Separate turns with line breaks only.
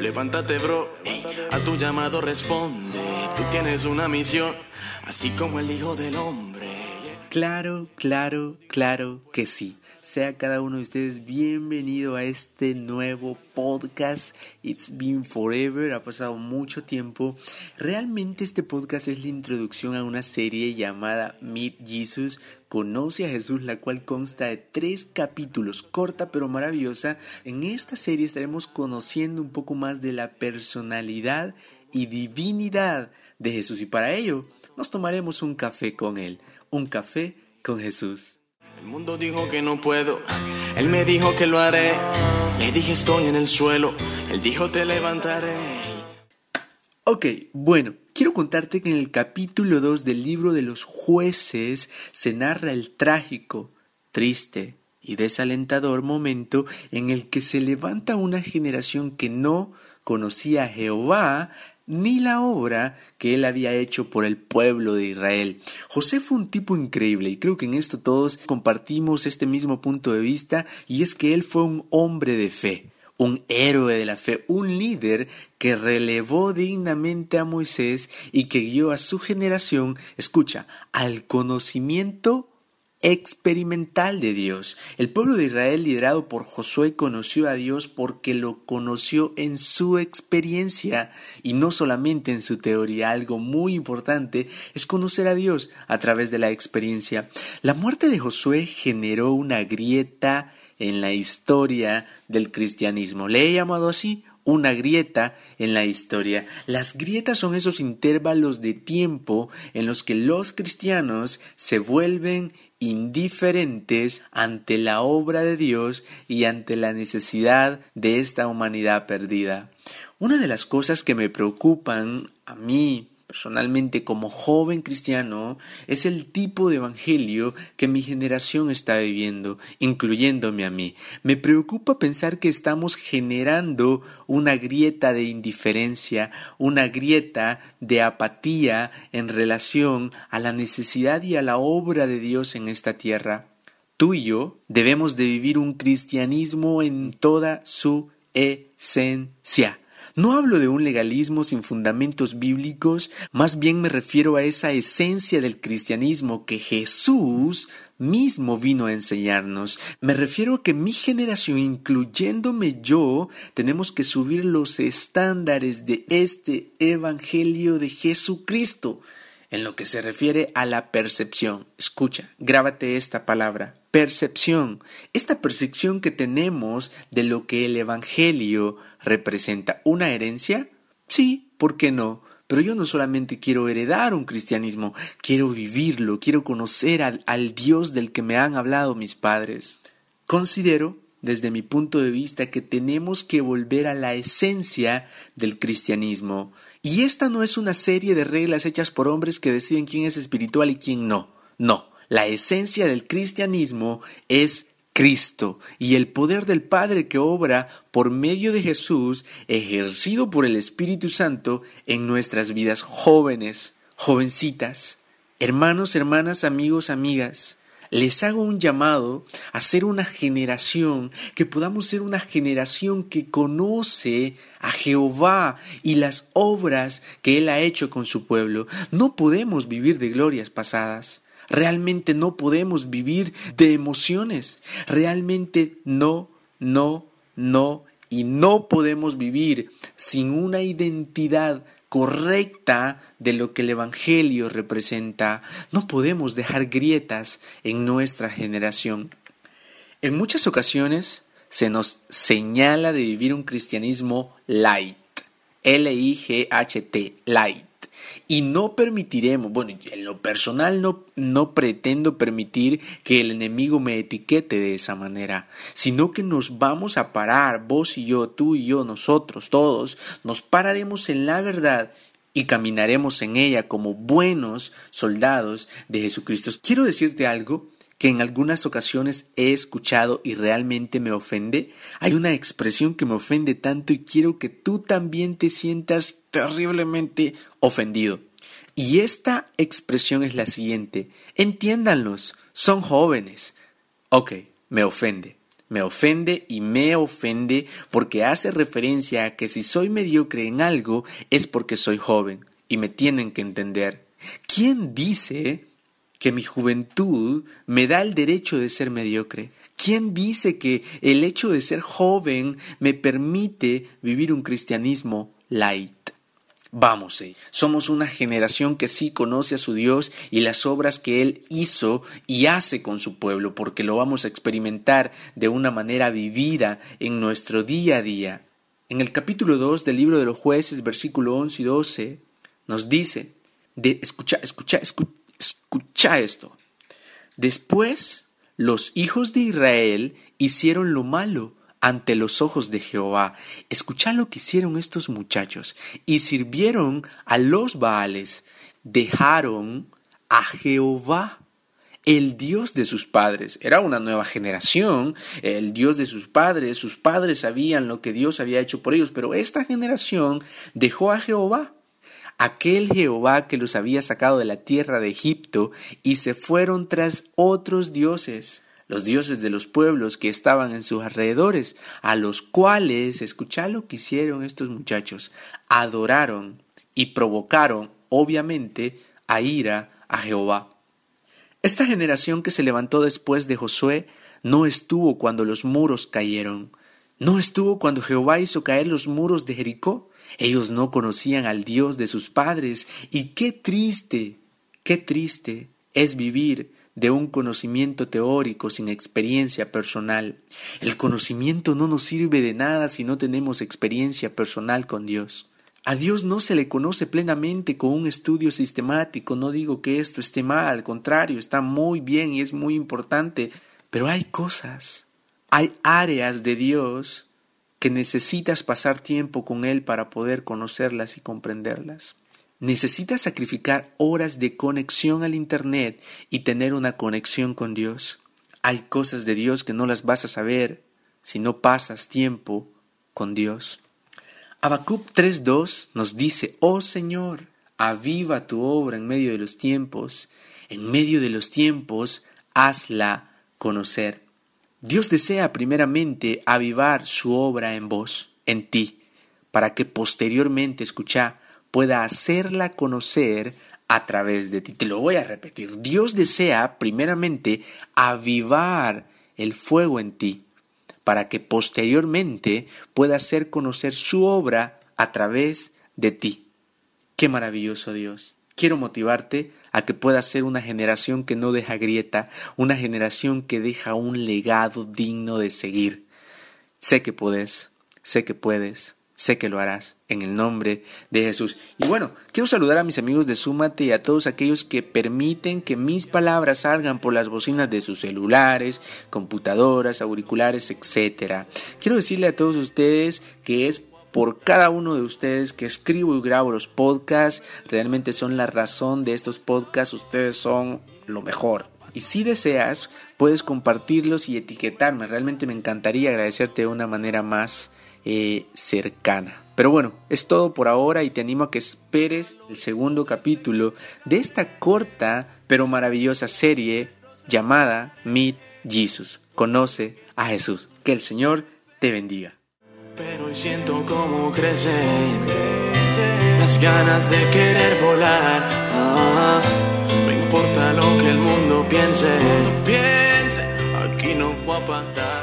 Levántate, bro. a tu llamado responde. Tú tienes una misión, así como el Hijo del Hombre.
Claro, claro, claro que sí. Sea cada uno de ustedes bienvenido a este nuevo podcast. It's been forever, ha pasado mucho tiempo. Realmente este podcast es la introducción a una serie llamada Meet Jesus. Conoce a Jesús, la cual consta de tres capítulos, corta pero maravillosa. En esta serie estaremos conociendo un poco más de la personalidad y divinidad de Jesús y para ello nos tomaremos un café con él, un café con Jesús.
El mundo dijo que no puedo, él me dijo que lo haré. Le dije estoy en el suelo, él dijo te levantaré.
Ok, bueno, quiero contarte que en el capítulo 2 del libro de los jueces se narra el trágico, triste y desalentador momento en el que se levanta una generación que no conocía a Jehová ni la obra que él había hecho por el pueblo de Israel. José fue un tipo increíble y creo que en esto todos compartimos este mismo punto de vista y es que él fue un hombre de fe, un héroe de la fe, un líder que relevó dignamente a Moisés y que guió a su generación, escucha, al conocimiento experimental de Dios. El pueblo de Israel liderado por Josué conoció a Dios porque lo conoció en su experiencia y no solamente en su teoría. Algo muy importante es conocer a Dios a través de la experiencia. La muerte de Josué generó una grieta en la historia del cristianismo. Le he llamado así una grieta en la historia. Las grietas son esos intervalos de tiempo en los que los cristianos se vuelven indiferentes ante la obra de Dios y ante la necesidad de esta humanidad perdida. Una de las cosas que me preocupan a mí personalmente como joven cristiano es el tipo de evangelio que mi generación está viviendo, incluyéndome a mí. Me preocupa pensar que estamos generando una grieta de indiferencia, una grieta de apatía en relación a la necesidad y a la obra de Dios en esta tierra. Tú y yo debemos de vivir un cristianismo en toda su esencia no hablo de un legalismo sin fundamentos bíblicos, más bien me refiero a esa esencia del cristianismo que Jesús mismo vino a enseñarnos. Me refiero a que mi generación, incluyéndome yo, tenemos que subir los estándares de este Evangelio de Jesucristo en lo que se refiere a la percepción. Escucha, grábate esta palabra, percepción. Esta percepción que tenemos de lo que el Evangelio representa. ¿Una herencia? Sí, ¿por qué no? Pero yo no solamente quiero heredar un cristianismo, quiero vivirlo, quiero conocer al, al Dios del que me han hablado mis padres. Considero desde mi punto de vista, que tenemos que volver a la esencia del cristianismo. Y esta no es una serie de reglas hechas por hombres que deciden quién es espiritual y quién no. No, la esencia del cristianismo es Cristo y el poder del Padre que obra por medio de Jesús, ejercido por el Espíritu Santo en nuestras vidas jóvenes, jovencitas, hermanos, hermanas, amigos, amigas les hago un llamado a ser una generación, que podamos ser una generación que conoce a Jehová y las obras que Él ha hecho con su pueblo. No podemos vivir de glorias pasadas. Realmente no podemos vivir de emociones. Realmente no, no, no y no podemos vivir sin una identidad correcta de lo que el Evangelio representa. No podemos dejar grietas en nuestra generación. En muchas ocasiones se nos señala de vivir un cristianismo light, L-I-G-H-T, light. Y no permitiremos, bueno, en lo personal no, no pretendo permitir que el enemigo me etiquete de esa manera, sino que nos vamos a parar, vos y yo, tú y yo, nosotros, todos, nos pararemos en la verdad y caminaremos en ella como buenos soldados de Jesucristo. Quiero decirte algo que en algunas ocasiones he escuchado y realmente me ofende. Hay una expresión que me ofende tanto y quiero que tú también te sientas terriblemente ofendido. Y esta expresión es la siguiente. Entiéndanlos, son jóvenes. Ok, me ofende. Me ofende y me ofende porque hace referencia a que si soy mediocre en algo es porque soy joven y me tienen que entender. ¿Quién dice que mi juventud me da el derecho de ser mediocre? ¿Quién dice que el hecho de ser joven me permite vivir un cristianismo light? Vamos, eh, somos una generación que sí conoce a su Dios y las obras que Él hizo y hace con su pueblo, porque lo vamos a experimentar de una manera vivida en nuestro día a día. En el capítulo 2 del libro de los jueces, versículo 11 y 12, nos dice, de, escucha, escucha, escucha, esto. Después los hijos de Israel hicieron lo malo ante los ojos de Jehová. Escucha lo que hicieron estos muchachos y sirvieron a los Baales. Dejaron a Jehová el Dios de sus padres. Era una nueva generación, el Dios de sus padres. Sus padres sabían lo que Dios había hecho por ellos, pero esta generación dejó a Jehová, aquel Jehová que los había sacado de la tierra de Egipto, y se fueron tras otros dioses los dioses de los pueblos que estaban en sus alrededores, a los cuales, escuchad lo que hicieron estos muchachos, adoraron y provocaron, obviamente, a ira a Jehová. Esta generación que se levantó después de Josué no estuvo cuando los muros cayeron, no estuvo cuando Jehová hizo caer los muros de Jericó. Ellos no conocían al Dios de sus padres y qué triste, qué triste es vivir de un conocimiento teórico sin experiencia personal. El conocimiento no nos sirve de nada si no tenemos experiencia personal con Dios. A Dios no se le conoce plenamente con un estudio sistemático. No digo que esto esté mal, al contrario, está muy bien y es muy importante. Pero hay cosas, hay áreas de Dios que necesitas pasar tiempo con Él para poder conocerlas y comprenderlas. Necesitas sacrificar horas de conexión al Internet y tener una conexión con Dios. Hay cosas de Dios que no las vas a saber si no pasas tiempo con Dios. Habacuc 3.2 nos dice, Oh Señor, aviva tu obra en medio de los tiempos, en medio de los tiempos, hazla conocer. Dios desea primeramente avivar su obra en vos, en ti, para que posteriormente, escucha, pueda hacerla conocer a través de ti. Te lo voy a repetir. Dios desea primeramente avivar el fuego en ti para que posteriormente pueda hacer conocer su obra a través de ti. Qué maravilloso Dios. Quiero motivarte a que puedas ser una generación que no deja grieta, una generación que deja un legado digno de seguir. Sé que puedes, sé que puedes, Sé que lo harás en el nombre de Jesús. Y bueno, quiero saludar a mis amigos de Súmate y a todos aquellos que permiten que mis palabras salgan por las bocinas de sus celulares, computadoras, auriculares, etc. Quiero decirle a todos ustedes que es por cada uno de ustedes que escribo y grabo los podcasts. Realmente son la razón de estos podcasts. Ustedes son lo mejor. Y si deseas, puedes compartirlos y etiquetarme. Realmente me encantaría agradecerte de una manera más eh, cercana. Pero bueno, es todo por ahora y te animo a que esperes el segundo capítulo de esta corta pero maravillosa serie llamada Meet Jesus. Conoce a Jesús. Que el Señor te bendiga.
Pero siento como crecen las ganas de querer volar. Ah, no importa lo que el mundo piense, piense, aquí no voy a parar.